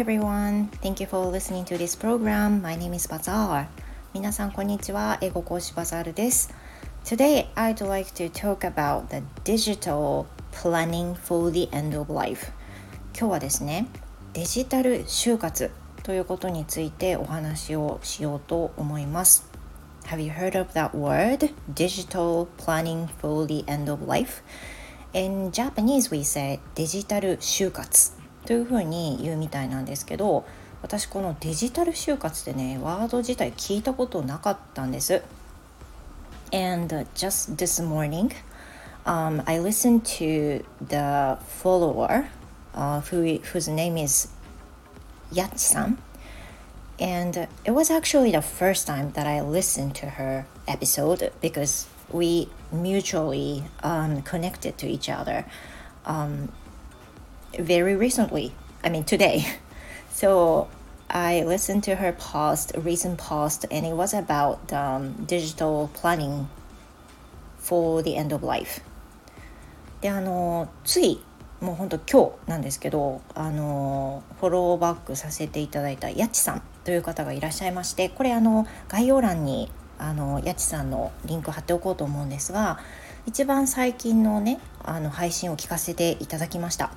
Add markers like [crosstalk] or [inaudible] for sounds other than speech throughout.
everyone. Thank you for listening to this program. My name is Bazaar. 皆さんこんにちは。英語講師バザールです。Today, I'd like to talk about the digital planning for the end of life. 今日はですね、デジタル就活ということについてお話をしようと思います。Have you heard of that word? Digital planning for the end of life? In Japanese, we say デジタル就活というふうに言うみたいなんですけど私このデジタル就活ってねワード自体聞いたことなかったんです。And just this morning, um, I listened to the follower uh, who, whose name is Yachi-san. And it was actually the first time that I listened to her episode because we mutually um, connected to each other um, very recently. I mean, today. [laughs] So I listened to her post, recent post, and it was about um, digital planning for the end of life. で、あの、つい、もう本当今日なんですけど、あの、フォローバックさせていただいたやちさんという方がいらっしゃいまして、これあの、概要欄にあのやちさんのリンク貼っておこうと思うんですが一番最近のねあの配信を聞かせていただきました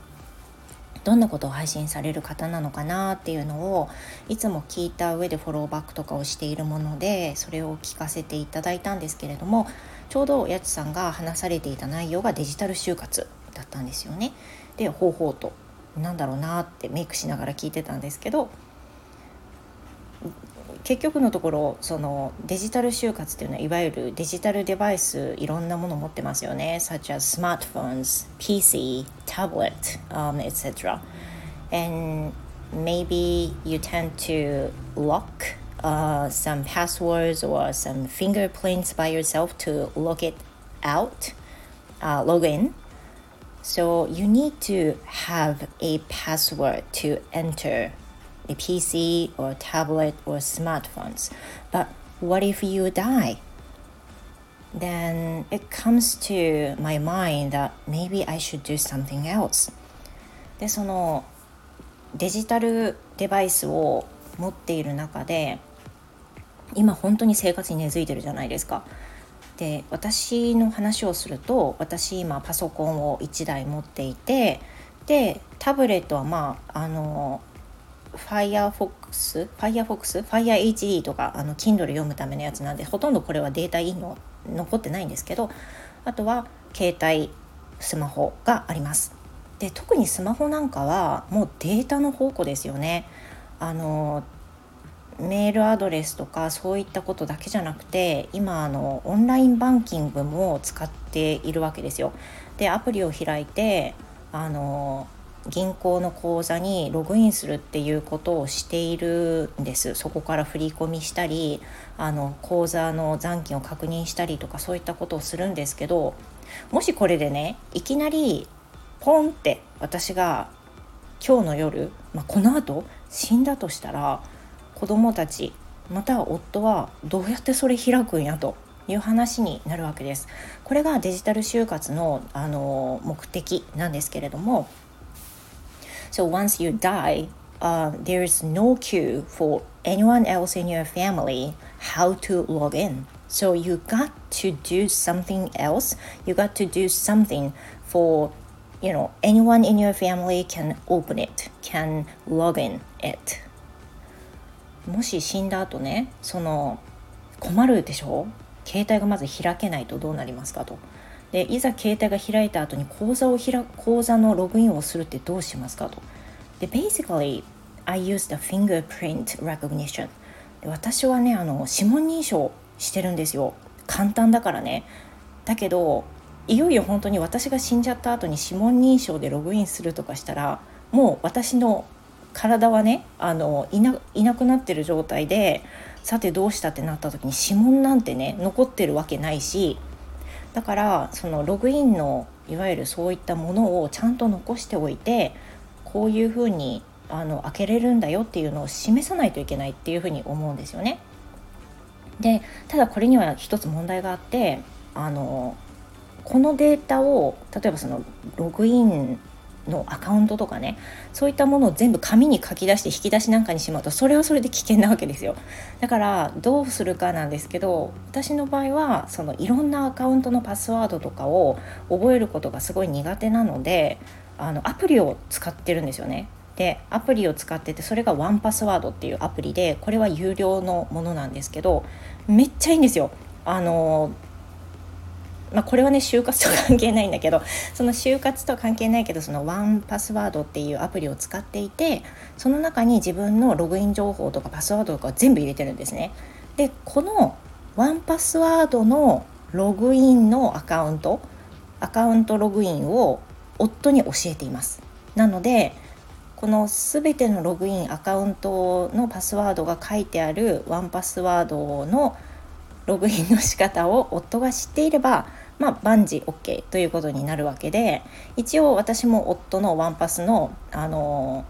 どんなことを配信される方なのかなっていうのをいつも聞いた上でフォローバックとかをしているものでそれを聞かせていただいたんですけれどもちょうどやちさんが話されていた内容がデジタル就活だったんですよね。で方法と何だろうなってメイクしながら聞いてたんですけど結局のところそのデジタル就活っていうのはいわゆるデジタルデバイスいろんなもの持ってますよね such as smartphones, PC, tablet, um, etc. And maybe you tend to lock uh, some passwords or some fingerprints by yourself to log it out, uh, log in. So you need to have a password to enter a PC or tablet or smartphones. But what if you die? Then it comes to my mind that maybe I should do something else. で、そのデジタルデバイスを持っている中で今本当に生活に根付いてるじゃないですか。で私の話をすると私今パソコンを1台持っていてでタブレットはまああの Firefox、Firefox、FireHD とかあの Kindle 読むためのやつなんでほとんどこれはデータいいの残ってないんですけどあとは携帯スマホがあります。で特にスマホなんかはもうデータの宝庫ですよね。あのメールアドレスとかそういったことだけじゃなくて今あのオンラインバンキングも使っているわけですよ。でアプリを開いてあの銀行の口座にログインするっていうことをしているんですそこから振り込みしたりあの口座の残金を確認したりとかそういったことをするんですけどもしこれでねいきなりポンって私が今日の夜、まあ、このあと死んだとしたら子供たちまたは夫はどうやってそれ開くんやという話になるわけです。これがデジタル就活のあの目的なんですけれども So once you die, uh, there is no queue for anyone else in your family how to log in. So you got to do something else. You got to do something for you know anyone in your family can open it, can log in it. もし死んだ後ね、その困るでしょ携帯がまず開けないとどうなりますかと。でいざ携帯が開いた後に口座を開口座のログインをするってどうしますかと。で basically I use the fingerprint recognition. 私はねあの指紋認証してるんですよ。簡単だからね。だけどいよいよ本当に私が死んじゃった後に指紋認証でログインするとかしたらもう私の体はねあのいないなくなってる状態でさてどうしたってなった時に指紋なんてね残ってるわけないしだからそのログインのいわゆるそういったものをちゃんと残しておいてこういうふうにあの開けれるんだよっていうのを示さないといけないっていうふうに思うんですよね。でただこれには一つ問題があってあのこのデータを例えばそのログインのアカウントとかねそういったものを全部紙に書き出して引き出しなんかにしまうとそれはそれで危険なわけですよ。だからどうするかなんですけど私の場合はそのいろんなアカウントのパスワードとかを覚えることがすごい苦手なのであのアプリを使ってるんですよね。でアプリを使っててそれがワンパスワードっていうアプリでこれは有料のものなんですけどめっちゃいいんですよ。あのまあ、これはね就活と関係ないんだけど [laughs] その就活とは関係ないけどそのワンパスワードっていうアプリを使っていてその中に自分のログイン情報とかパスワードとか全部入れてるんですね。でこのワンパスワードのログインのアカウントアカウントログインを夫に教えています。なのでこの全てのログインアカウントのパスワードが書いてあるワンパスワードのログインの仕方を夫が知っていればまあ、万事 OK ということになるわけで一応私も夫のワンパスの、あの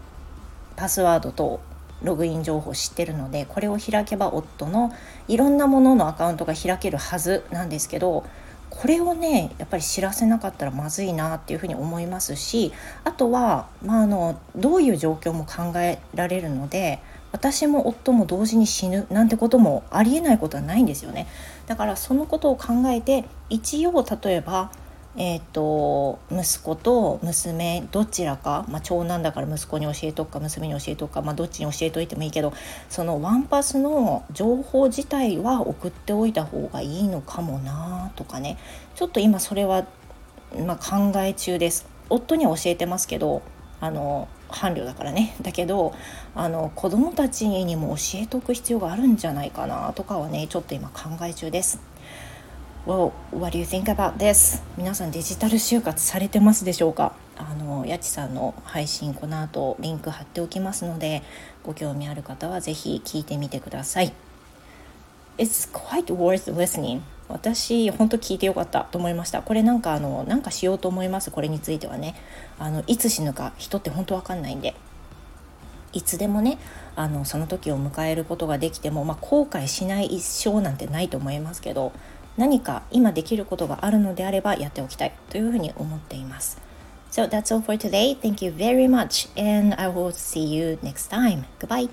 パスワードとログイン情報を知ってるのでこれを開けば夫のいろんなもののアカウントが開けるはずなんですけどこれをねやっぱり知らせなかったらまずいなっていうふうに思いますしあとは、まあ、あのどういう状況も考えられるので私も夫も同時に死ぬなんてこともありえないことはないんですよね。だからそのことを考えて一応例えばえーと、息子と娘どちらか、まあ、長男だから息子に教えとくか娘に教えとくか、まあ、どっちに教えといてもいいけどそのワンパスの情報自体は送っておいた方がいいのかもなとかねちょっと今それは、まあ、考え中です。夫には教えてますけどあの伴侶だからねだけどあの子供たちにも教えておく必要があるんじゃないかなとかはねちょっと今考え中です。Well, what do you think about this? 皆さんデジタル就活されてますでしょうか？あのやちさんの配信この後リンク貼っておきますのでご興味ある方は是非聞いてみてください。It's quite worth listening. 私本当聞いてよかったと思いましたこれなんかあのなんかしようと思います？これについてはねあのいつ死ぬか人って本当わかんないんでいつでもねあのその時を迎えることができても、まあ、後悔しない一生なんてないと思いますけど何か今できることがあるのであればやっておきたいというふうに思っています。So that's all for today. Thank you very much and I will see you next time. Goodbye.